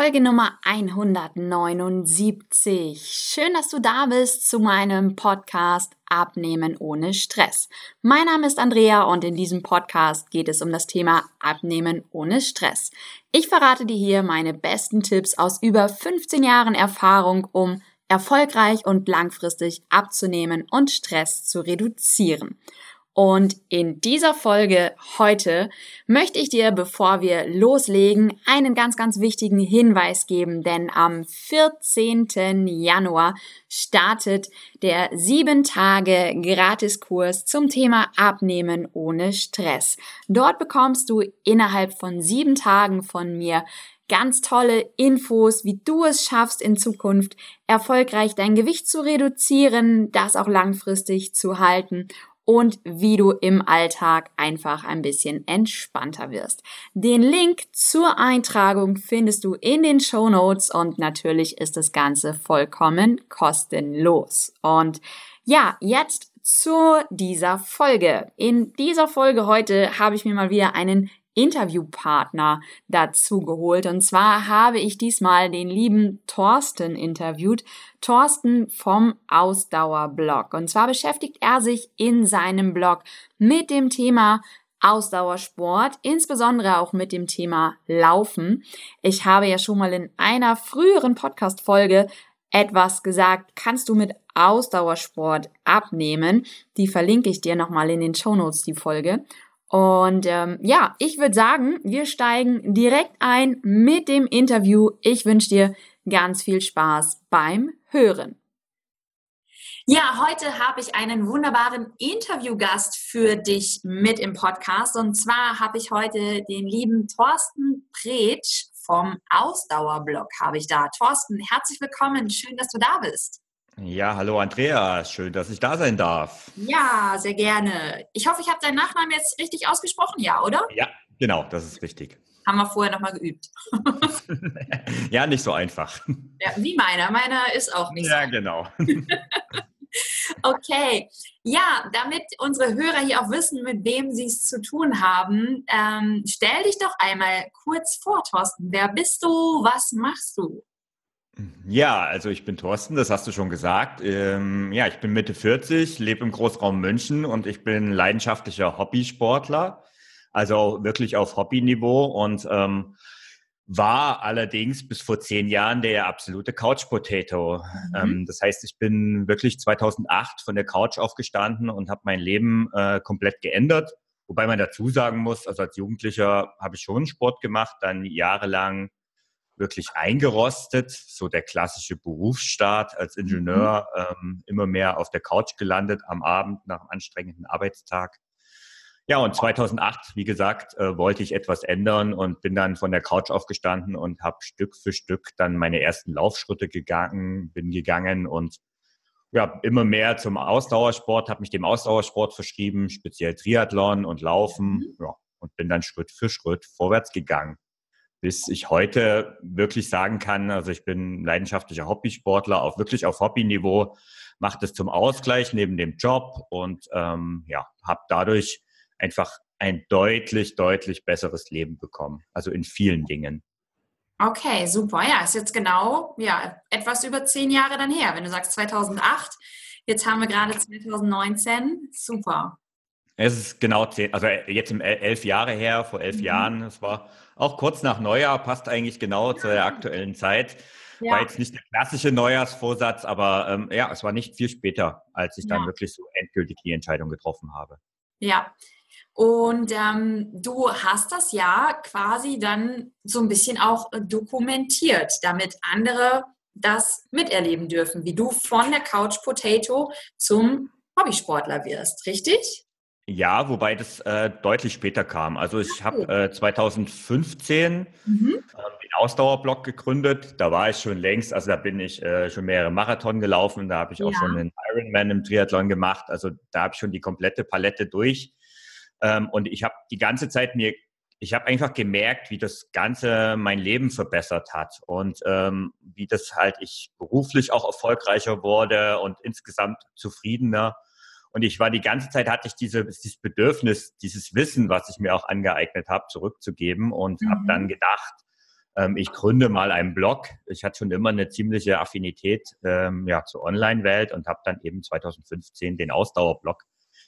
Folge Nummer 179. Schön, dass du da bist zu meinem Podcast Abnehmen ohne Stress. Mein Name ist Andrea und in diesem Podcast geht es um das Thema Abnehmen ohne Stress. Ich verrate dir hier meine besten Tipps aus über 15 Jahren Erfahrung, um erfolgreich und langfristig abzunehmen und Stress zu reduzieren. Und in dieser Folge heute möchte ich dir, bevor wir loslegen, einen ganz, ganz wichtigen Hinweis geben, denn am 14. Januar startet der 7 Tage Gratiskurs zum Thema Abnehmen ohne Stress. Dort bekommst du innerhalb von sieben Tagen von mir ganz tolle Infos, wie du es schaffst, in Zukunft erfolgreich dein Gewicht zu reduzieren, das auch langfristig zu halten und wie du im Alltag einfach ein bisschen entspannter wirst. Den Link zur Eintragung findest du in den Show Notes und natürlich ist das Ganze vollkommen kostenlos. Und ja, jetzt zu dieser Folge. In dieser Folge heute habe ich mir mal wieder einen Interviewpartner dazu geholt. Und zwar habe ich diesmal den lieben Thorsten interviewt. Thorsten vom Ausdauerblog. Und zwar beschäftigt er sich in seinem Blog mit dem Thema Ausdauersport, insbesondere auch mit dem Thema Laufen. Ich habe ja schon mal in einer früheren Podcast-Folge etwas gesagt, kannst du mit Ausdauersport abnehmen? Die verlinke ich dir nochmal in den Show Notes, die Folge. Und ähm, ja, ich würde sagen, wir steigen direkt ein mit dem Interview. Ich wünsche dir ganz viel Spaß beim Hören. Ja, heute habe ich einen wunderbaren Interviewgast für dich mit im Podcast. Und zwar habe ich heute den lieben Thorsten Pretsch vom Ausdauerblog habe ich da. Thorsten, herzlich willkommen. Schön, dass du da bist. Ja, hallo Andrea, schön, dass ich da sein darf. Ja, sehr gerne. Ich hoffe, ich habe deinen Nachnamen jetzt richtig ausgesprochen, ja, oder? Ja, genau, das ist richtig. Haben wir vorher nochmal geübt. ja, nicht so einfach. Ja, wie meiner. Meiner ist auch nicht ja, so. genau. okay. Ja, damit unsere Hörer hier auch wissen, mit wem sie es zu tun haben, ähm, stell dich doch einmal kurz vor, Thorsten. Wer bist du? Was machst du? Ja, also ich bin Thorsten, das hast du schon gesagt. Ähm, ja, ich bin Mitte 40, lebe im Großraum München und ich bin leidenschaftlicher Hobbysportler, also wirklich auf Hobbyniveau und ähm, war allerdings bis vor zehn Jahren der absolute Couch Potato. Mhm. Ähm, das heißt, ich bin wirklich 2008 von der Couch aufgestanden und habe mein Leben äh, komplett geändert. Wobei man dazu sagen muss, also als Jugendlicher habe ich schon Sport gemacht, dann jahrelang wirklich eingerostet, so der klassische Berufsstart als Ingenieur, mhm. ähm, immer mehr auf der Couch gelandet am Abend nach einem anstrengenden Arbeitstag. Ja, und 2008, wie gesagt, äh, wollte ich etwas ändern und bin dann von der Couch aufgestanden und habe Stück für Stück dann meine ersten Laufschritte gegangen, bin gegangen und ja, immer mehr zum Ausdauersport, habe mich dem Ausdauersport verschrieben, speziell Triathlon und Laufen, mhm. ja, und bin dann Schritt für Schritt vorwärts gegangen bis ich heute wirklich sagen kann, also ich bin leidenschaftlicher Hobbysportler, auch wirklich auf Hobbyniveau, mache das zum Ausgleich neben dem Job und ähm, ja, habe dadurch einfach ein deutlich, deutlich besseres Leben bekommen. Also in vielen Dingen. Okay, super. Ja, ist jetzt genau ja, etwas über zehn Jahre dann her. Wenn du sagst 2008, jetzt haben wir gerade 2019. Super. Es ist genau zehn, also jetzt im elf Jahre her, vor elf mhm. Jahren. Es war auch kurz nach Neujahr, passt eigentlich genau zur der aktuellen Zeit. Ja. War jetzt nicht der klassische Neujahrsvorsatz, aber ähm, ja, es war nicht viel später, als ich dann wirklich so endgültig die Entscheidung getroffen habe. Ja. Und ähm, du hast das ja quasi dann so ein bisschen auch dokumentiert, damit andere das miterleben dürfen, wie du von der Couch Potato zum Hobbysportler wirst, richtig? Ja, wobei das äh, deutlich später kam. Also ich habe äh, 2015 mhm. äh, den Ausdauerblock gegründet. Da war ich schon längst, also da bin ich äh, schon mehrere Marathon gelaufen. Da habe ich auch ja. schon einen Ironman im Triathlon gemacht. Also da habe ich schon die komplette Palette durch. Ähm, und ich habe die ganze Zeit mir, ich habe einfach gemerkt, wie das Ganze mein Leben verbessert hat und ähm, wie das halt ich beruflich auch erfolgreicher wurde und insgesamt zufriedener. Und ich war die ganze Zeit, hatte ich diese, dieses Bedürfnis, dieses Wissen, was ich mir auch angeeignet habe, zurückzugeben und mhm. habe dann gedacht, ähm, ich gründe mal einen Blog. Ich hatte schon immer eine ziemliche Affinität ähm, ja, zur Online-Welt und habe dann eben 2015 den Ausdauerblog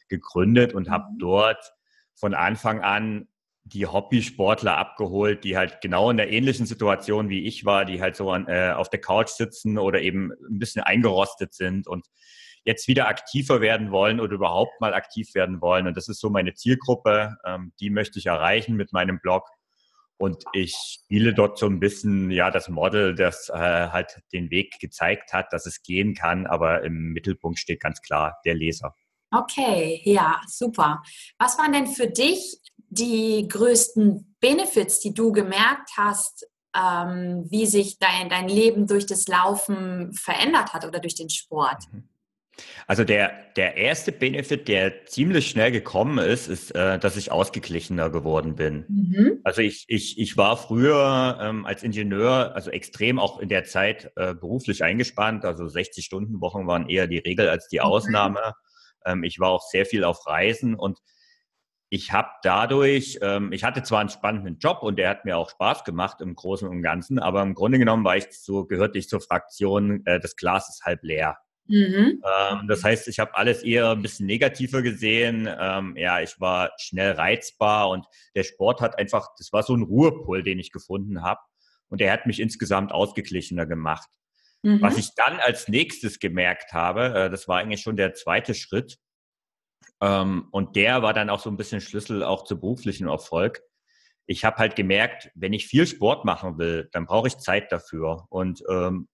gegründet und habe mhm. dort von Anfang an die Hobbysportler abgeholt, die halt genau in der ähnlichen Situation wie ich war, die halt so an, äh, auf der Couch sitzen oder eben ein bisschen eingerostet sind und jetzt wieder aktiver werden wollen oder überhaupt mal aktiv werden wollen. Und das ist so meine Zielgruppe, ähm, die möchte ich erreichen mit meinem Blog. Und ich spiele dort so ein bisschen, ja, das Model, das äh, halt den Weg gezeigt hat, dass es gehen kann, aber im Mittelpunkt steht ganz klar der Leser. Okay, ja, super. Was waren denn für dich die größten Benefits, die du gemerkt hast, ähm, wie sich dein, dein Leben durch das Laufen verändert hat oder durch den Sport? Mhm. Also der, der erste Benefit, der ziemlich schnell gekommen ist, ist, äh, dass ich ausgeglichener geworden bin. Mhm. Also ich, ich, ich war früher ähm, als Ingenieur, also extrem auch in der Zeit äh, beruflich eingespannt. Also 60 Stunden Wochen waren eher die Regel als die Ausnahme. Ähm, ich war auch sehr viel auf Reisen und ich habe dadurch, ähm, ich hatte zwar einen spannenden Job und der hat mir auch Spaß gemacht im Großen und Ganzen, aber im Grunde genommen war ich so, gehörte ich zur Fraktion, äh, das Glas ist halb leer. Mhm. Ähm, das heißt, ich habe alles eher ein bisschen negativer gesehen. Ähm, ja, ich war schnell reizbar und der Sport hat einfach, das war so ein Ruhepol, den ich gefunden habe. Und der hat mich insgesamt ausgeglichener gemacht. Mhm. Was ich dann als nächstes gemerkt habe, äh, das war eigentlich schon der zweite Schritt. Ähm, und der war dann auch so ein bisschen Schlüssel auch zu beruflichen Erfolg ich habe halt gemerkt, wenn ich viel Sport machen will, dann brauche ich Zeit dafür. Und ähm,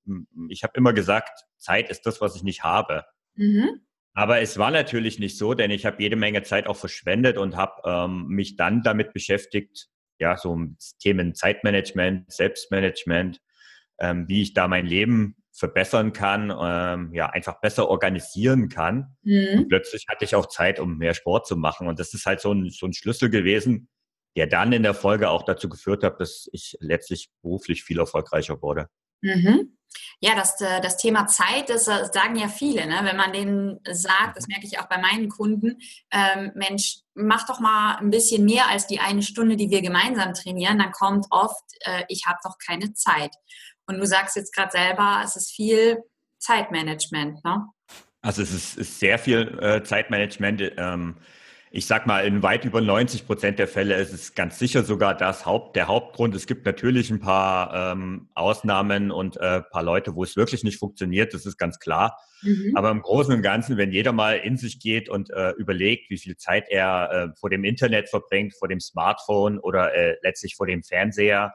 ich habe immer gesagt, Zeit ist das, was ich nicht habe. Mhm. Aber es war natürlich nicht so, denn ich habe jede Menge Zeit auch verschwendet und habe ähm, mich dann damit beschäftigt, ja, so Themen Zeitmanagement, Selbstmanagement, ähm, wie ich da mein Leben verbessern kann, ähm, ja, einfach besser organisieren kann. Mhm. Und plötzlich hatte ich auch Zeit, um mehr Sport zu machen. Und das ist halt so ein, so ein Schlüssel gewesen, der dann in der Folge auch dazu geführt hat, dass ich letztlich beruflich viel erfolgreicher wurde. Mhm. Ja, das, äh, das Thema Zeit, das äh, sagen ja viele. Ne? Wenn man denen sagt, das merke ich auch bei meinen Kunden, ähm, Mensch, mach doch mal ein bisschen mehr als die eine Stunde, die wir gemeinsam trainieren, dann kommt oft, äh, ich habe doch keine Zeit. Und du sagst jetzt gerade selber, es ist viel Zeitmanagement. Ne? Also es ist, ist sehr viel äh, Zeitmanagement. Ähm, ich sag mal, in weit über 90 Prozent der Fälle ist es ganz sicher sogar das Haupt, der Hauptgrund. Es gibt natürlich ein paar ähm, Ausnahmen und äh, paar Leute, wo es wirklich nicht funktioniert, das ist ganz klar. Mhm. Aber im Großen und Ganzen, wenn jeder mal in sich geht und äh, überlegt, wie viel Zeit er äh, vor dem Internet verbringt, vor dem Smartphone oder äh, letztlich vor dem Fernseher,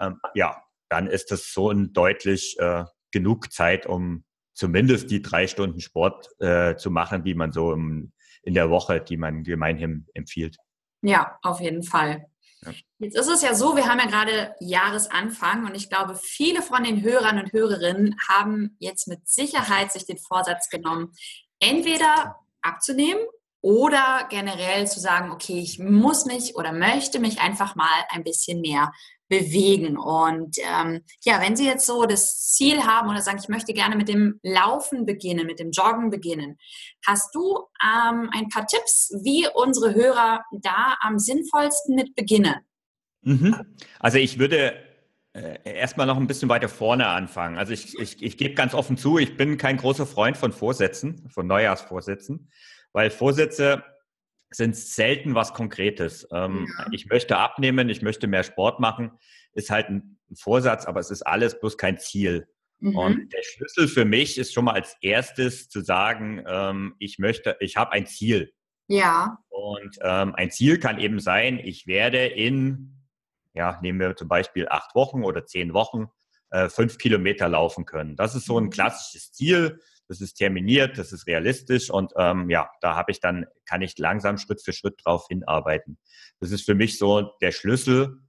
ähm, ja, dann ist das so ein deutlich äh, genug Zeit, um zumindest die drei Stunden Sport äh, zu machen, die man so im in der Woche, die man gemeinhin empfiehlt. Ja, auf jeden Fall. Ja. Jetzt ist es ja so, wir haben ja gerade Jahresanfang und ich glaube, viele von den Hörern und Hörerinnen haben jetzt mit Sicherheit sich den Vorsatz genommen, entweder abzunehmen oder generell zu sagen, okay, ich muss mich oder möchte mich einfach mal ein bisschen mehr bewegen. Und ähm, ja, wenn Sie jetzt so das Ziel haben oder sagen, ich möchte gerne mit dem Laufen beginnen, mit dem Joggen beginnen, hast du ähm, ein paar Tipps, wie unsere Hörer da am sinnvollsten mit beginnen? Mhm. Also ich würde äh, erstmal noch ein bisschen weiter vorne anfangen. Also ich, ich, ich gebe ganz offen zu, ich bin kein großer Freund von Vorsätzen, von Neujahrsvorsätzen, weil Vorsätze sind selten was Konkretes. Ähm, ja. Ich möchte abnehmen, ich möchte mehr Sport machen, ist halt ein Vorsatz, aber es ist alles bloß kein Ziel. Mhm. Und der Schlüssel für mich ist schon mal als erstes zu sagen, ähm, ich möchte, ich habe ein Ziel. Ja. Und ähm, ein Ziel kann eben sein, ich werde in, ja, nehmen wir zum Beispiel acht Wochen oder zehn Wochen äh, fünf Kilometer laufen können. Das ist so ein mhm. klassisches Ziel das ist terminiert, das ist realistisch und ähm, ja, da habe ich dann, kann ich langsam Schritt für Schritt drauf hinarbeiten. Das ist für mich so der Schlüssel,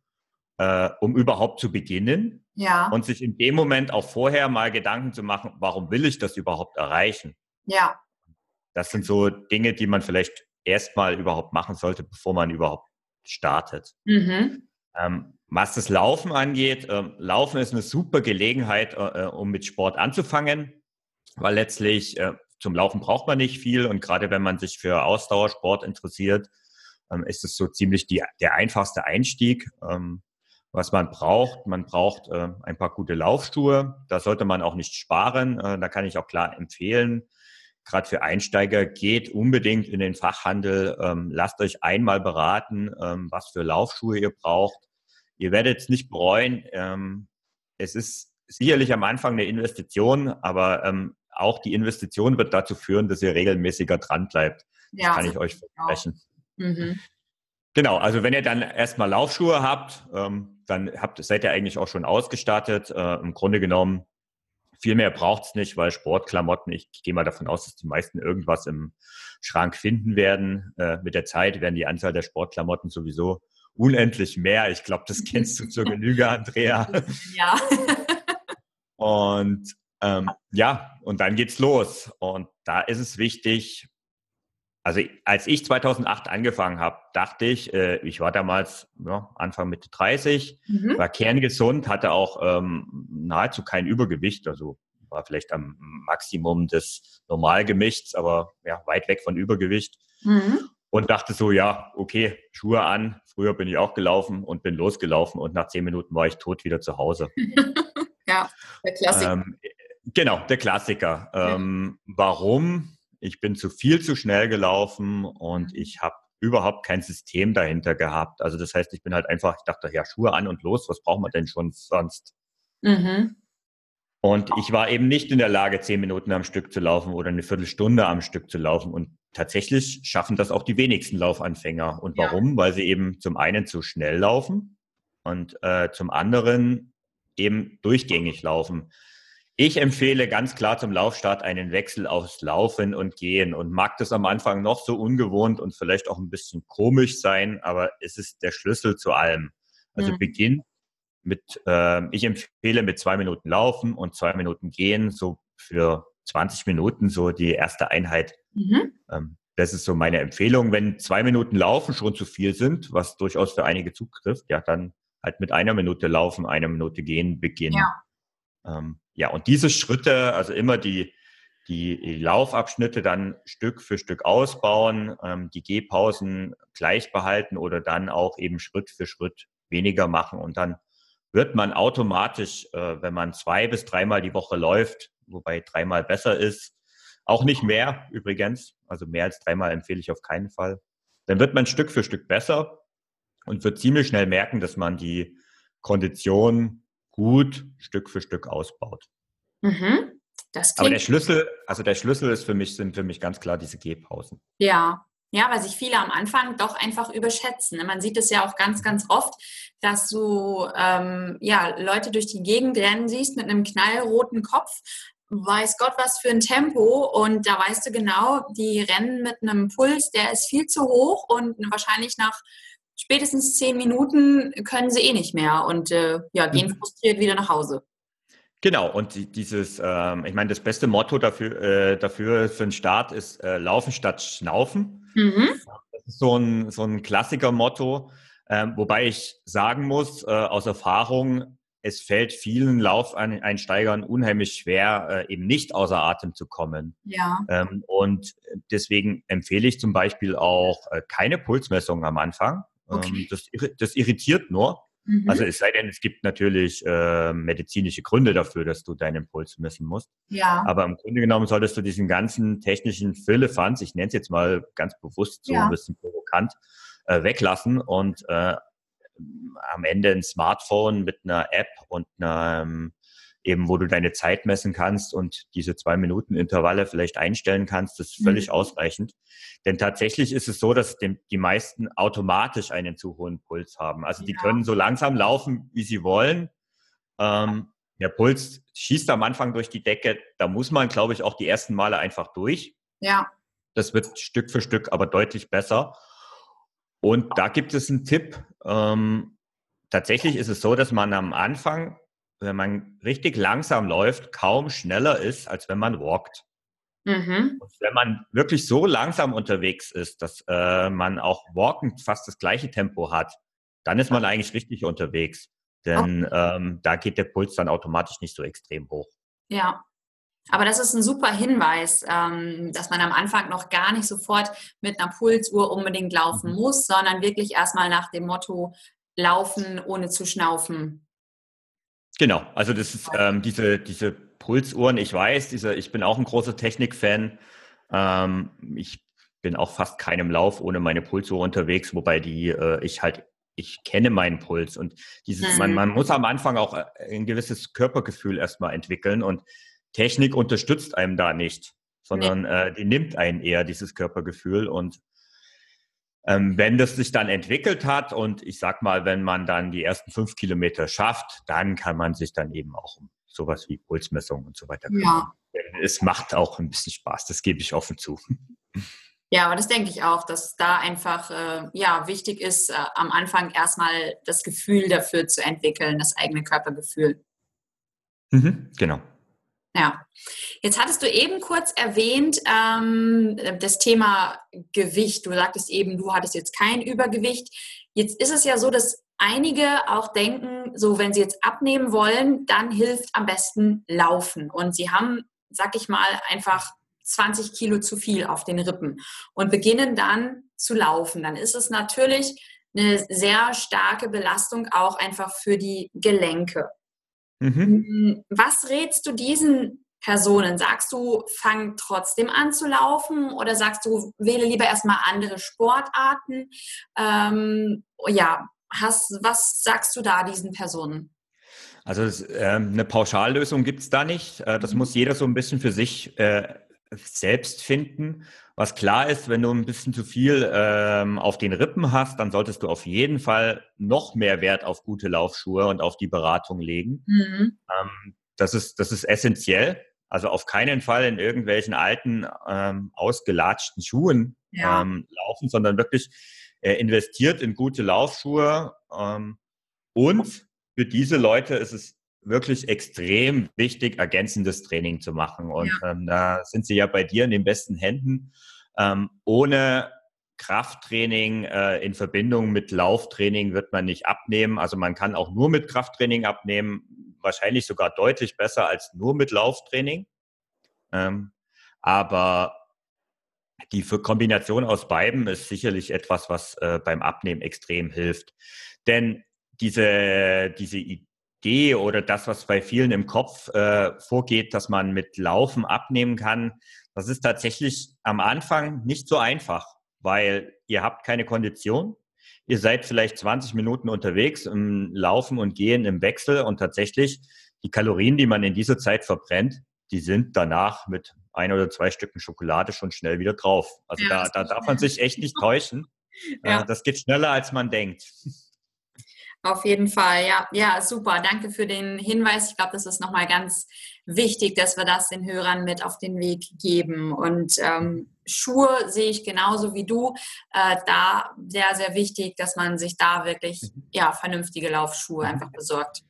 äh, um überhaupt zu beginnen ja. und sich in dem Moment auch vorher mal Gedanken zu machen, warum will ich das überhaupt erreichen? Ja. Das sind so Dinge, die man vielleicht erstmal überhaupt machen sollte, bevor man überhaupt startet. Mhm. Ähm, was das Laufen angeht, äh, Laufen ist eine super Gelegenheit, äh, äh um mit Sport anzufangen weil letztlich äh, zum Laufen braucht man nicht viel und gerade wenn man sich für Ausdauersport interessiert, ähm, ist es so ziemlich die, der einfachste Einstieg. Ähm, was man braucht. Man braucht äh, ein paar gute Laufschuhe. Da sollte man auch nicht sparen. Äh, da kann ich auch klar empfehlen. Gerade für Einsteiger geht unbedingt in den Fachhandel. Ähm, lasst euch einmal beraten, was für Laufschuhe ihr braucht. Ihr werdet es nicht bereuen. Es ist sicherlich am Anfang eine Investition, aber auch die Investition wird dazu führen, dass ihr regelmäßiger dran bleibt. Ja, das kann ich euch versprechen. Mhm. Genau, also wenn ihr dann erstmal Laufschuhe habt, ähm, dann habt, seid ihr eigentlich auch schon ausgestattet. Äh, Im Grunde genommen, viel mehr braucht es nicht, weil Sportklamotten, ich, ich gehe mal davon aus, dass die meisten irgendwas im Schrank finden werden. Äh, mit der Zeit werden die Anzahl der Sportklamotten sowieso unendlich mehr. Ich glaube, das kennst du zur Genüge, Andrea. Ja. und ähm, ja, und dann geht's los. Und da ist es wichtig, also als ich 2008 angefangen habe, dachte ich, äh, ich war damals ja, Anfang Mitte 30, mhm. war kerngesund, hatte auch ähm, nahezu kein Übergewicht, also war vielleicht am Maximum des Normalgewichts, aber ja, weit weg von Übergewicht. Mhm. Und dachte so, ja, okay, Schuhe an. Früher bin ich auch gelaufen und bin losgelaufen und nach zehn Minuten war ich tot wieder zu Hause. ja, der Klassiker. Ähm, genau, der Klassiker. Ähm, warum? ich bin zu viel zu schnell gelaufen und mhm. ich habe überhaupt kein System dahinter gehabt. Also das heißt, ich bin halt einfach, ich dachte, ja, Schuhe an und los, was braucht man denn schon sonst? Mhm. Und ich war eben nicht in der Lage, zehn Minuten am Stück zu laufen oder eine Viertelstunde am Stück zu laufen. Und tatsächlich schaffen das auch die wenigsten Laufanfänger. Und warum? Ja. Weil sie eben zum einen zu schnell laufen und äh, zum anderen eben durchgängig laufen. Ich empfehle ganz klar zum Laufstart einen Wechsel aus Laufen und Gehen und mag das am Anfang noch so ungewohnt und vielleicht auch ein bisschen komisch sein, aber es ist der Schlüssel zu allem. Also mhm. Beginn mit, äh, ich empfehle mit zwei Minuten Laufen und zwei Minuten Gehen, so für 20 Minuten so die erste Einheit. Mhm. Ähm, das ist so meine Empfehlung. Wenn zwei Minuten Laufen schon zu viel sind, was durchaus für einige zutrifft, ja, dann halt mit einer Minute Laufen, einer Minute Gehen beginnen. Ja. Ähm, ja, und diese Schritte, also immer die, die Laufabschnitte dann Stück für Stück ausbauen, ähm, die Gehpausen gleich behalten oder dann auch eben Schritt für Schritt weniger machen. Und dann wird man automatisch, äh, wenn man zwei bis dreimal die Woche läuft, wobei dreimal besser ist, auch nicht mehr übrigens, also mehr als dreimal empfehle ich auf keinen Fall, dann wird man Stück für Stück besser und wird ziemlich schnell merken, dass man die Kondition gut Stück für Stück ausbaut. Mhm. Aber der Schlüssel, also der Schlüssel ist für mich, sind für mich ganz klar diese Gehpausen. Ja, ja, weil sich viele am Anfang doch einfach überschätzen. Man sieht es ja auch ganz, ganz oft, dass du ähm, ja, Leute durch die Gegend rennen siehst mit einem knallroten Kopf, weiß Gott was für ein Tempo und da weißt du genau, die rennen mit einem Puls, der ist viel zu hoch und wahrscheinlich nach spätestens zehn Minuten können sie eh nicht mehr und äh, ja, gehen mhm. frustriert wieder nach Hause. Genau, und dieses, ähm, ich meine, das beste Motto dafür, äh, dafür für einen Start ist äh, Laufen statt Schnaufen. Mhm. Das ist so ein, so ein Klassiker-Motto, ähm, wobei ich sagen muss, äh, aus Erfahrung, es fällt vielen Laufeinsteigern unheimlich schwer, äh, eben nicht außer Atem zu kommen. Ja. Ähm, und deswegen empfehle ich zum Beispiel auch äh, keine Pulsmessung am Anfang. Okay. Ähm, das, das irritiert nur. Mhm. Also es sei denn, es gibt natürlich äh, medizinische Gründe dafür, dass du deinen Puls messen musst. Ja. Aber im Grunde genommen solltest du diesen ganzen technischen Philippans, ich nenne es jetzt mal ganz bewusst so ja. ein bisschen provokant, äh, weglassen und äh, am Ende ein Smartphone mit einer App und einer ähm, eben wo du deine Zeit messen kannst und diese zwei Minuten Intervalle vielleicht einstellen kannst, das ist völlig mhm. ausreichend. Denn tatsächlich ist es so, dass dem, die meisten automatisch einen zu hohen Puls haben. Also die ja. können so langsam laufen, wie sie wollen. Ähm, der Puls schießt am Anfang durch die Decke. Da muss man, glaube ich, auch die ersten Male einfach durch. Ja. Das wird Stück für Stück aber deutlich besser. Und da gibt es einen Tipp. Ähm, tatsächlich ist es so, dass man am Anfang wenn man richtig langsam läuft, kaum schneller ist, als wenn man walkt. Mhm. Und wenn man wirklich so langsam unterwegs ist, dass äh, man auch walkend fast das gleiche Tempo hat, dann ist man eigentlich richtig unterwegs. Denn okay. ähm, da geht der Puls dann automatisch nicht so extrem hoch. Ja, aber das ist ein super Hinweis, ähm, dass man am Anfang noch gar nicht sofort mit einer Pulsuhr unbedingt laufen mhm. muss, sondern wirklich erstmal nach dem Motto Laufen ohne zu schnaufen. Genau, also das ist ähm, diese, diese Pulsuhren, ich weiß, diese, ich bin auch ein großer Technikfan. Ähm, ich bin auch fast keinem Lauf ohne meine Pulsuhr unterwegs, wobei die äh, ich halt ich kenne meinen Puls und dieses, mhm. man, man muss am Anfang auch äh, ein gewisses Körpergefühl erstmal entwickeln und Technik unterstützt einem da nicht, sondern nee. äh, die nimmt einen eher dieses Körpergefühl und wenn das sich dann entwickelt hat und ich sag mal, wenn man dann die ersten fünf Kilometer schafft, dann kann man sich dann eben auch um sowas wie Pulsmessung und so weiter kümmern. Ja. Es macht auch ein bisschen Spaß, das gebe ich offen zu. Ja, aber das denke ich auch, dass da einfach äh, ja wichtig ist, äh, am Anfang erstmal das Gefühl dafür zu entwickeln, das eigene Körpergefühl. Mhm, genau. Ja, jetzt hattest du eben kurz erwähnt ähm, das Thema Gewicht. Du sagtest eben, du hattest jetzt kein Übergewicht. Jetzt ist es ja so, dass einige auch denken, so wenn sie jetzt abnehmen wollen, dann hilft am besten Laufen. Und sie haben, sag ich mal, einfach 20 Kilo zu viel auf den Rippen und beginnen dann zu laufen. Dann ist es natürlich eine sehr starke Belastung auch einfach für die Gelenke. Mhm. Mm, was rätst du diesen Personen? Sagst du, fang trotzdem an zu laufen oder sagst du, wähle lieber erstmal andere Sportarten? Ähm, ja, hast, was sagst du da diesen Personen? Also äh, eine Pauschallösung gibt es da nicht. Äh, das mhm. muss jeder so ein bisschen für sich äh, selbst finden. Was klar ist, wenn du ein bisschen zu viel ähm, auf den Rippen hast, dann solltest du auf jeden Fall noch mehr Wert auf gute Laufschuhe und auf die Beratung legen. Mhm. Ähm, das, ist, das ist essentiell. Also auf keinen Fall in irgendwelchen alten, ähm, ausgelatschten Schuhen ja. ähm, laufen, sondern wirklich äh, investiert in gute Laufschuhe. Ähm, und für diese Leute ist es wirklich extrem wichtig, ergänzendes Training zu machen. Und ja. ähm, da sind sie ja bei dir in den besten Händen. Ähm, ohne Krafttraining äh, in Verbindung mit Lauftraining wird man nicht abnehmen. Also man kann auch nur mit Krafttraining abnehmen, wahrscheinlich sogar deutlich besser als nur mit Lauftraining. Ähm, aber die Kombination aus beiden ist sicherlich etwas, was äh, beim Abnehmen extrem hilft. Denn diese, diese Idee oder das, was bei vielen im Kopf äh, vorgeht, dass man mit Laufen abnehmen kann, das ist tatsächlich am Anfang nicht so einfach, weil ihr habt keine Kondition. Ihr seid vielleicht 20 Minuten unterwegs im Laufen und Gehen im Wechsel und tatsächlich die Kalorien, die man in dieser Zeit verbrennt, die sind danach mit ein oder zwei Stücken Schokolade schon schnell wieder drauf. Also ja, da, da darf man sich echt nicht täuschen. Ja. Äh, das geht schneller, als man denkt. Auf jeden Fall, ja, ja, super. Danke für den Hinweis. Ich glaube, das ist nochmal ganz wichtig, dass wir das den Hörern mit auf den Weg geben. Und ähm, Schuhe sehe ich genauso wie du. Äh, da sehr, sehr wichtig, dass man sich da wirklich mhm. ja, vernünftige Laufschuhe mhm. einfach besorgt.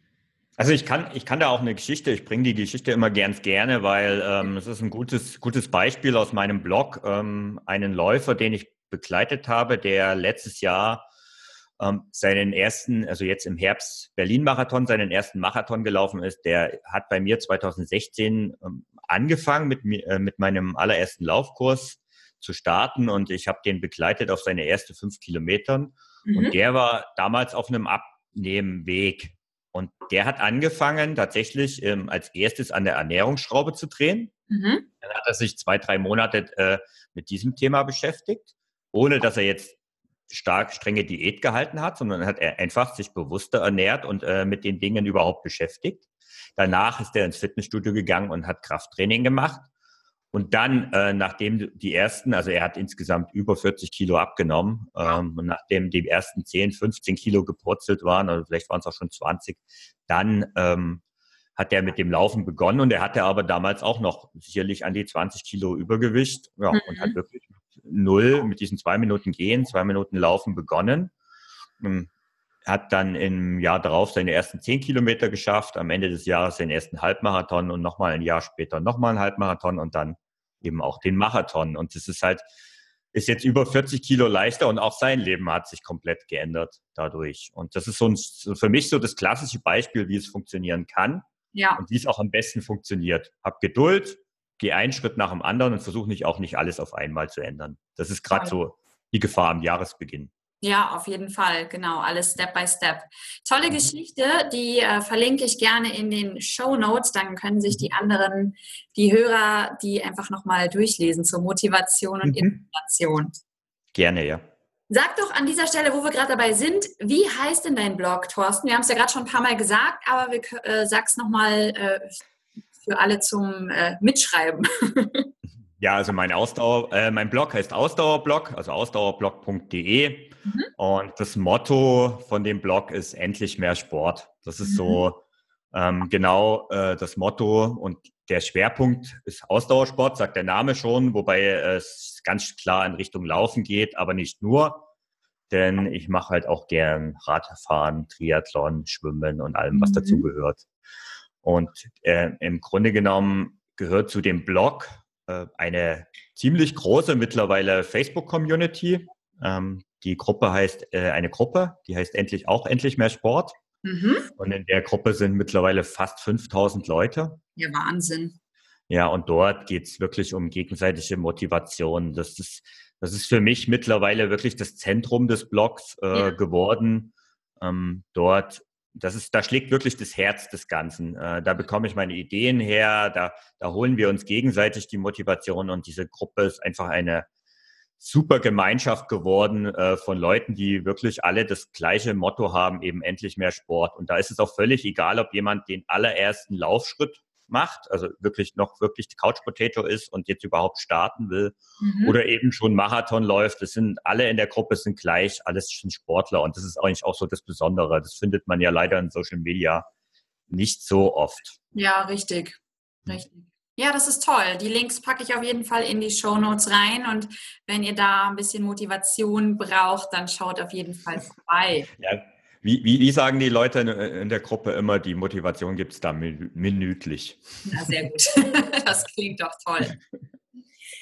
Also ich kann, ich kann da auch eine Geschichte, ich bringe die Geschichte immer ganz gerne, weil ähm, es ist ein gutes, gutes Beispiel aus meinem Blog. Ähm, einen Läufer, den ich begleitet habe, der letztes Jahr seinen ersten, also jetzt im Herbst Berlin-Marathon, seinen ersten Marathon gelaufen ist. Der hat bei mir 2016 ähm, angefangen mit, äh, mit meinem allerersten Laufkurs zu starten und ich habe den begleitet auf seine ersten fünf Kilometern. Mhm. Und der war damals auf einem Abnehmweg. Und der hat angefangen, tatsächlich ähm, als erstes an der Ernährungsschraube zu drehen. Mhm. Dann hat er sich zwei, drei Monate äh, mit diesem Thema beschäftigt, ohne dass er jetzt stark strenge Diät gehalten hat, sondern hat er einfach sich bewusster ernährt und äh, mit den Dingen überhaupt beschäftigt. Danach ist er ins Fitnessstudio gegangen und hat Krafttraining gemacht. Und dann, äh, nachdem die ersten, also er hat insgesamt über 40 Kilo abgenommen, ähm, und nachdem die ersten 10, 15 Kilo gepurzelt waren, oder vielleicht waren es auch schon 20, dann ähm, hat er mit dem Laufen begonnen und er hatte aber damals auch noch sicherlich an die 20 Kilo Übergewicht ja, mhm. und hat wirklich null mit diesen zwei Minuten Gehen, zwei Minuten Laufen begonnen. Ähm, hat dann im Jahr darauf seine ersten zehn Kilometer geschafft, am Ende des Jahres den ersten Halbmarathon und nochmal ein Jahr später nochmal einen Halbmarathon und dann eben auch den Marathon. Und das ist halt, ist jetzt über 40 Kilo leichter und auch sein Leben hat sich komplett geändert dadurch. Und das ist so ein, für mich so das klassische Beispiel, wie es funktionieren kann ja. und wie es auch am besten funktioniert. Hab Geduld, geh einen Schritt nach dem anderen und versuche nicht auch nicht alles auf einmal zu ändern. Das ist gerade so die Gefahr am Jahresbeginn. Ja, auf jeden Fall, genau, alles Step by Step. Tolle mhm. Geschichte, die äh, verlinke ich gerne in den Show Notes, dann können sich die mhm. anderen, die Hörer, die einfach nochmal durchlesen zur Motivation und mhm. Inspiration. Gerne, ja. Sag doch an dieser Stelle, wo wir gerade dabei sind, wie heißt denn dein Blog, Thorsten? Wir haben es ja gerade schon ein paar Mal gesagt, aber wir äh, sag's nochmal äh, für alle zum äh, Mitschreiben. Ja, also mein Ausdauer, äh, mein Blog heißt Ausdauerblog, also ausdauerblog.de. Mhm. Und das Motto von dem Blog ist endlich mehr Sport. Das ist mhm. so ähm, genau äh, das Motto und der Schwerpunkt ist Ausdauersport, sagt der Name schon, wobei es ganz klar in Richtung Laufen geht, aber nicht nur. Denn ich mache halt auch gern Radfahren, Triathlon, Schwimmen und allem, was mhm. dazu gehört. Und äh, im Grunde genommen gehört zu dem Blog äh, eine ziemlich große mittlerweile Facebook-Community. Ähm, die Gruppe heißt äh, eine Gruppe, die heißt endlich auch endlich mehr Sport. Mhm. Und in der Gruppe sind mittlerweile fast 5000 Leute. Ja, Wahnsinn. Ja, und dort geht es wirklich um gegenseitige Motivation. Das ist, das ist für mich mittlerweile wirklich das Zentrum des Blogs äh, ja. geworden. Ähm, dort das ist, da schlägt wirklich das Herz des Ganzen. Äh, da bekomme ich meine Ideen her, da, da holen wir uns gegenseitig die Motivation und diese Gruppe ist einfach eine super Gemeinschaft geworden äh, von Leuten, die wirklich alle das gleiche Motto haben, eben endlich mehr Sport. Und da ist es auch völlig egal, ob jemand den allerersten Laufschritt macht, also wirklich noch wirklich Couch Potato ist und jetzt überhaupt starten will mhm. oder eben schon Marathon läuft. Das sind alle in der Gruppe sind gleich, alles schon Sportler und das ist eigentlich auch so das Besondere. Das findet man ja leider in Social Media nicht so oft. Ja, richtig. Richtig. Ja, das ist toll. Die Links packe ich auf jeden Fall in die Show Notes rein. Und wenn ihr da ein bisschen Motivation braucht, dann schaut auf jeden Fall vorbei. Ja, wie, wie, wie, sagen die Leute in, der Gruppe immer, die Motivation gibt es da minütlich? Ja, sehr gut. Das klingt doch toll.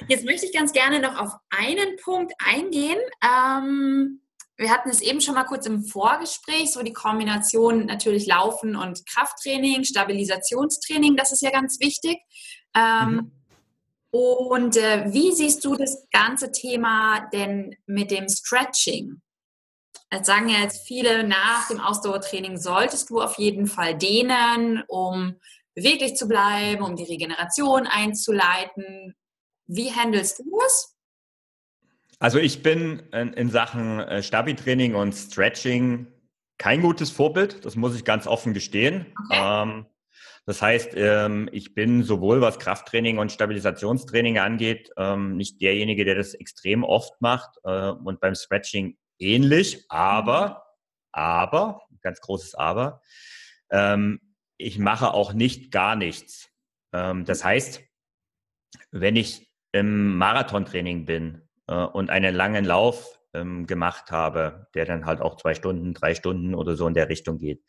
Jetzt möchte ich ganz gerne noch auf einen Punkt eingehen. Ähm, wir hatten es eben schon mal kurz im Vorgespräch, so die Kombination natürlich Laufen und Krafttraining, Stabilisationstraining, das ist ja ganz wichtig. Ähm, mhm. Und äh, wie siehst du das ganze Thema denn mit dem Stretching? Jetzt sagen ja jetzt viele, nach dem Ausdauertraining solltest du auf jeden Fall dehnen, um beweglich zu bleiben, um die Regeneration einzuleiten. Wie handelst du das? Also ich bin in Sachen äh, Stabi-Training und Stretching kein gutes Vorbild, das muss ich ganz offen gestehen. Okay. Ähm, das heißt, ähm, ich bin sowohl was Krafttraining und Stabilisationstraining angeht, ähm, nicht derjenige, der das extrem oft macht äh, und beim Stretching ähnlich, aber, aber, ganz großes Aber, ähm, ich mache auch nicht gar nichts. Ähm, das heißt, wenn ich im Marathontraining bin äh, und einen langen Lauf ähm, gemacht habe, der dann halt auch zwei Stunden, drei Stunden oder so in der Richtung geht,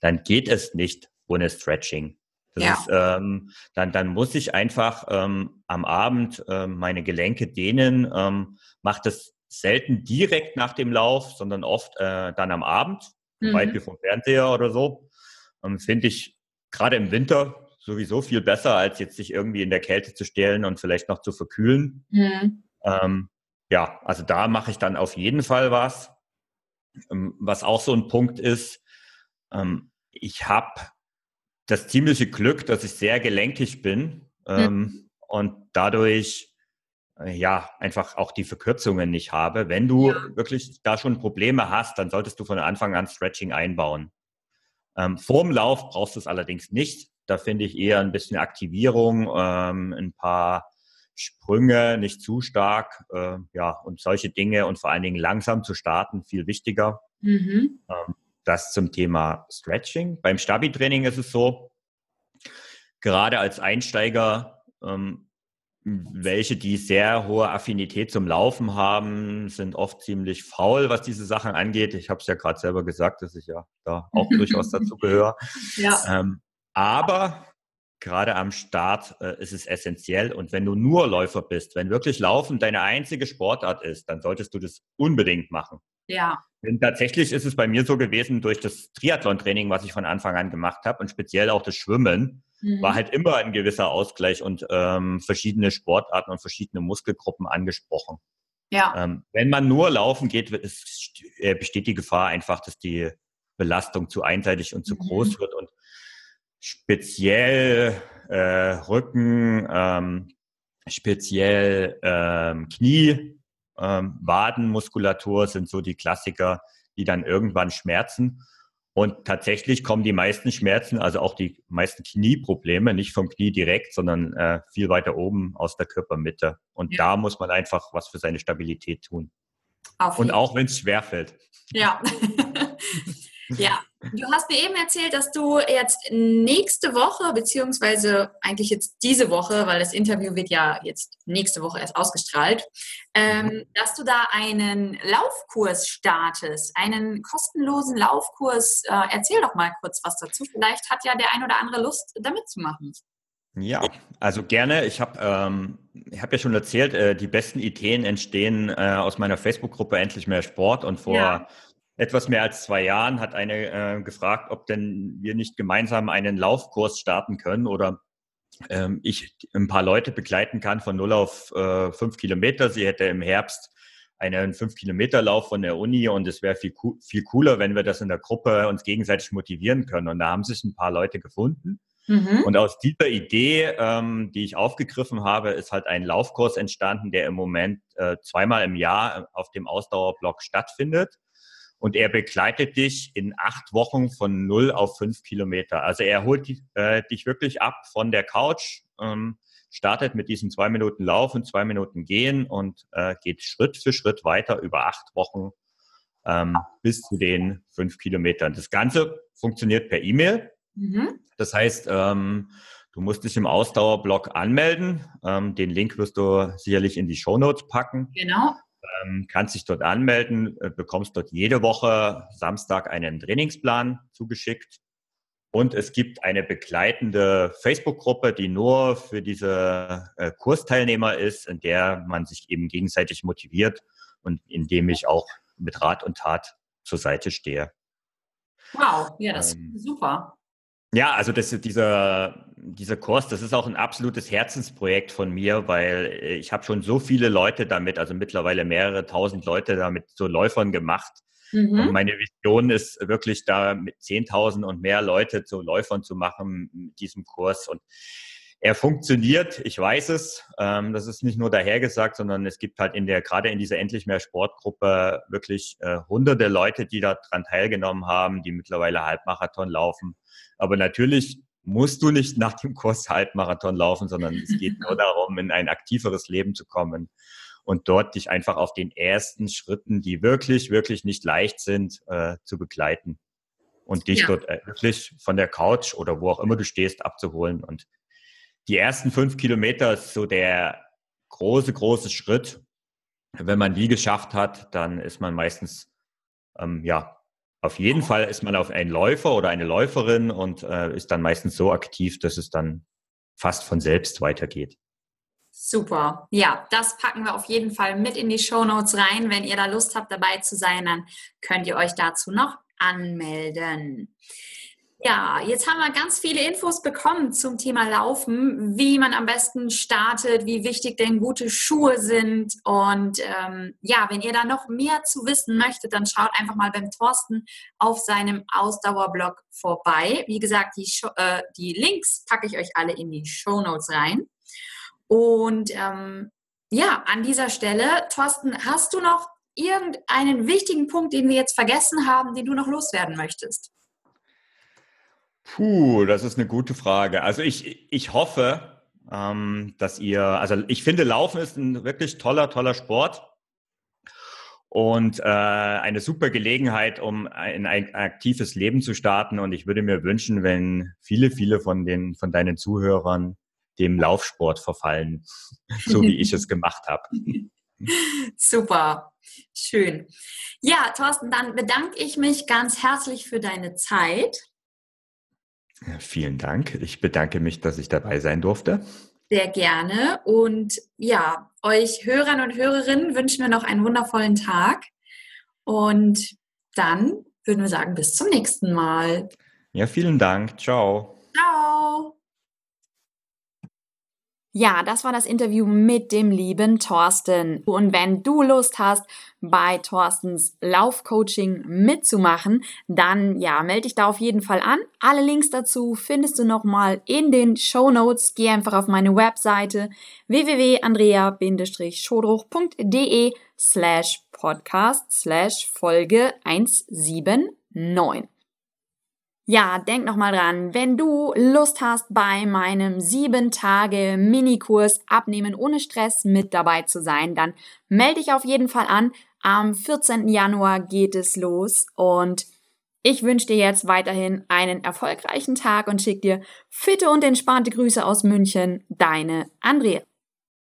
dann geht es nicht ohne Stretching. Ja. ist, ähm, dann, dann muss ich einfach ähm, am Abend ähm, meine Gelenke dehnen, ähm, macht das selten direkt nach dem Lauf, sondern oft äh, dann am Abend, mhm. weit wie vom Fernseher oder so. Ähm, Finde ich gerade im Winter sowieso viel besser, als jetzt sich irgendwie in der Kälte zu stellen und vielleicht noch zu verkühlen. Mhm. Ähm, ja, also da mache ich dann auf jeden Fall was. Ähm, was auch so ein Punkt ist, ähm, ich habe das ziemliche Glück, dass ich sehr gelenkig bin mhm. und dadurch ja, einfach auch die Verkürzungen nicht habe. Wenn du ja. wirklich da schon Probleme hast, dann solltest du von Anfang an Stretching einbauen. Ähm, vorm Lauf brauchst du es allerdings nicht. Da finde ich eher ein bisschen Aktivierung, ähm, ein paar Sprünge, nicht zu stark, äh, ja, und solche Dinge und vor allen Dingen langsam zu starten, viel wichtiger. Mhm. Ähm, das zum Thema Stretching. Beim Stabi-Training ist es so, gerade als Einsteiger ähm, welche, die sehr hohe Affinität zum Laufen haben, sind oft ziemlich faul, was diese Sachen angeht. Ich habe es ja gerade selber gesagt, dass ich ja da auch durchaus dazu gehöre. Ja. Ähm, aber gerade am Start äh, ist es essentiell. Und wenn du nur Läufer bist, wenn wirklich Laufen deine einzige Sportart ist, dann solltest du das unbedingt machen. Ja. Denn tatsächlich ist es bei mir so gewesen, durch das Triathlon-Training, was ich von Anfang an gemacht habe und speziell auch das Schwimmen, mhm. war halt immer ein gewisser Ausgleich und ähm, verschiedene Sportarten und verschiedene Muskelgruppen angesprochen. Ja. Ähm, wenn man nur laufen geht, ist, äh, besteht die Gefahr einfach, dass die Belastung zu einseitig und zu mhm. groß wird und speziell äh, Rücken, ähm, speziell ähm, Knie, ähm, Wadenmuskulatur sind so die Klassiker, die dann irgendwann schmerzen. Und tatsächlich kommen die meisten Schmerzen, also auch die meisten Knieprobleme, nicht vom Knie direkt, sondern äh, viel weiter oben aus der Körpermitte. Und ja. da muss man einfach was für seine Stabilität tun. Auf Und auch wenn es schwerfällt. Ja. Ja, du hast mir eben erzählt, dass du jetzt nächste Woche, beziehungsweise eigentlich jetzt diese Woche, weil das Interview wird ja jetzt nächste Woche erst ausgestrahlt, ähm, mhm. dass du da einen Laufkurs startest, einen kostenlosen Laufkurs. Äh, erzähl doch mal kurz was dazu. Vielleicht hat ja der ein oder andere Lust, da mitzumachen. Ja, also gerne. Ich habe ähm, hab ja schon erzählt, äh, die besten Ideen entstehen äh, aus meiner Facebook-Gruppe Endlich mehr Sport und vor ja etwas mehr als zwei Jahren hat eine äh, gefragt, ob denn wir nicht gemeinsam einen Laufkurs starten können oder ähm, ich ein paar Leute begleiten kann von 0 auf äh, 5 Kilometer. Sie hätte im Herbst einen 5-Kilometer-Lauf von der Uni und es wäre viel, viel cooler, wenn wir das in der Gruppe uns gegenseitig motivieren können. Und da haben sich ein paar Leute gefunden. Mhm. Und aus dieser Idee, ähm, die ich aufgegriffen habe, ist halt ein Laufkurs entstanden, der im Moment äh, zweimal im Jahr auf dem Ausdauerblock stattfindet und er begleitet dich in acht Wochen von null auf fünf Kilometer. Also er holt äh, dich wirklich ab von der Couch, ähm, startet mit diesen zwei Minuten Lauf und zwei Minuten Gehen und äh, geht Schritt für Schritt weiter über acht Wochen ähm, bis zu den fünf Kilometern. Das Ganze funktioniert per E-Mail. Mhm. Das heißt, ähm, du musst dich im Ausdauerblock anmelden. Ähm, den Link wirst du sicherlich in die Show Notes packen. Genau ähm, kannst dich dort anmelden, äh, bekommst dort jede Woche Samstag einen Trainingsplan zugeschickt. Und es gibt eine begleitende Facebook-Gruppe, die nur für diese äh, Kursteilnehmer ist, in der man sich eben gegenseitig motiviert und in dem ich auch mit Rat und Tat zur Seite stehe. Wow, ja, das ähm, ist super. Ja, also das, dieser, dieser Kurs, das ist auch ein absolutes Herzensprojekt von mir, weil äh, ich habe schon so viele Leute damit, also mittlerweile mehrere tausend Leute damit so Läufern gemacht. Mhm. Und meine Vision ist wirklich da mit 10.000 und mehr Leute zu Läufern zu machen mit diesem Kurs. Und er funktioniert, ich weiß es. Ähm, das ist nicht nur dahergesagt, sondern es gibt halt in der, gerade in dieser Endlich mehr Sportgruppe wirklich äh, hunderte Leute, die daran teilgenommen haben, die mittlerweile Halbmarathon laufen. Aber natürlich musst du nicht nach dem Kurs Halbmarathon laufen, sondern es geht nur darum, in ein aktiveres Leben zu kommen und dort dich einfach auf den ersten Schritten, die wirklich, wirklich nicht leicht sind, äh, zu begleiten und dich ja. dort äh, wirklich von der Couch oder wo auch immer du stehst abzuholen und die ersten fünf Kilometer ist so der große, große Schritt. Wenn man die geschafft hat, dann ist man meistens, ähm, ja, auf jeden Fall ist man auf einen Läufer oder eine Läuferin und äh, ist dann meistens so aktiv, dass es dann fast von selbst weitergeht. Super. Ja, das packen wir auf jeden Fall mit in die Show Notes rein. Wenn ihr da Lust habt, dabei zu sein, dann könnt ihr euch dazu noch anmelden. Ja, jetzt haben wir ganz viele Infos bekommen zum Thema Laufen, wie man am besten startet, wie wichtig denn gute Schuhe sind. Und ähm, ja, wenn ihr da noch mehr zu wissen möchtet, dann schaut einfach mal beim Thorsten auf seinem Ausdauerblog vorbei. Wie gesagt, die, äh, die Links packe ich euch alle in die Show Notes rein. Und ähm, ja, an dieser Stelle, Thorsten, hast du noch irgendeinen wichtigen Punkt, den wir jetzt vergessen haben, den du noch loswerden möchtest? Puh, das ist eine gute Frage. Also ich, ich hoffe, ähm, dass ihr, also ich finde, Laufen ist ein wirklich toller, toller Sport und äh, eine super Gelegenheit, um ein, ein, aktives Leben zu starten. Und ich würde mir wünschen, wenn viele, viele von den von deinen Zuhörern dem Laufsport verfallen, so wie ich es gemacht habe. Super, schön. Ja, Thorsten, dann bedanke ich mich ganz herzlich für deine Zeit. Vielen Dank. Ich bedanke mich, dass ich dabei sein durfte. Sehr gerne. Und ja, euch Hörern und Hörerinnen wünschen wir noch einen wundervollen Tag. Und dann würden wir sagen, bis zum nächsten Mal. Ja, vielen Dank. Ciao. Ciao. Ja, das war das Interview mit dem lieben Thorsten. Und wenn du Lust hast, bei Thorstens Laufcoaching mitzumachen, dann ja, melde dich da auf jeden Fall an. Alle Links dazu findest du nochmal in den Show Notes. Geh einfach auf meine Webseite www.andrea-schodruch.de slash podcast slash Folge 179. Ja, denk nochmal dran, wenn du Lust hast, bei meinem 7 Tage Minikurs Abnehmen ohne Stress mit dabei zu sein, dann melde dich auf jeden Fall an. Am 14. Januar geht es los und ich wünsche dir jetzt weiterhin einen erfolgreichen Tag und schick dir fitte und entspannte Grüße aus München. Deine Andrea.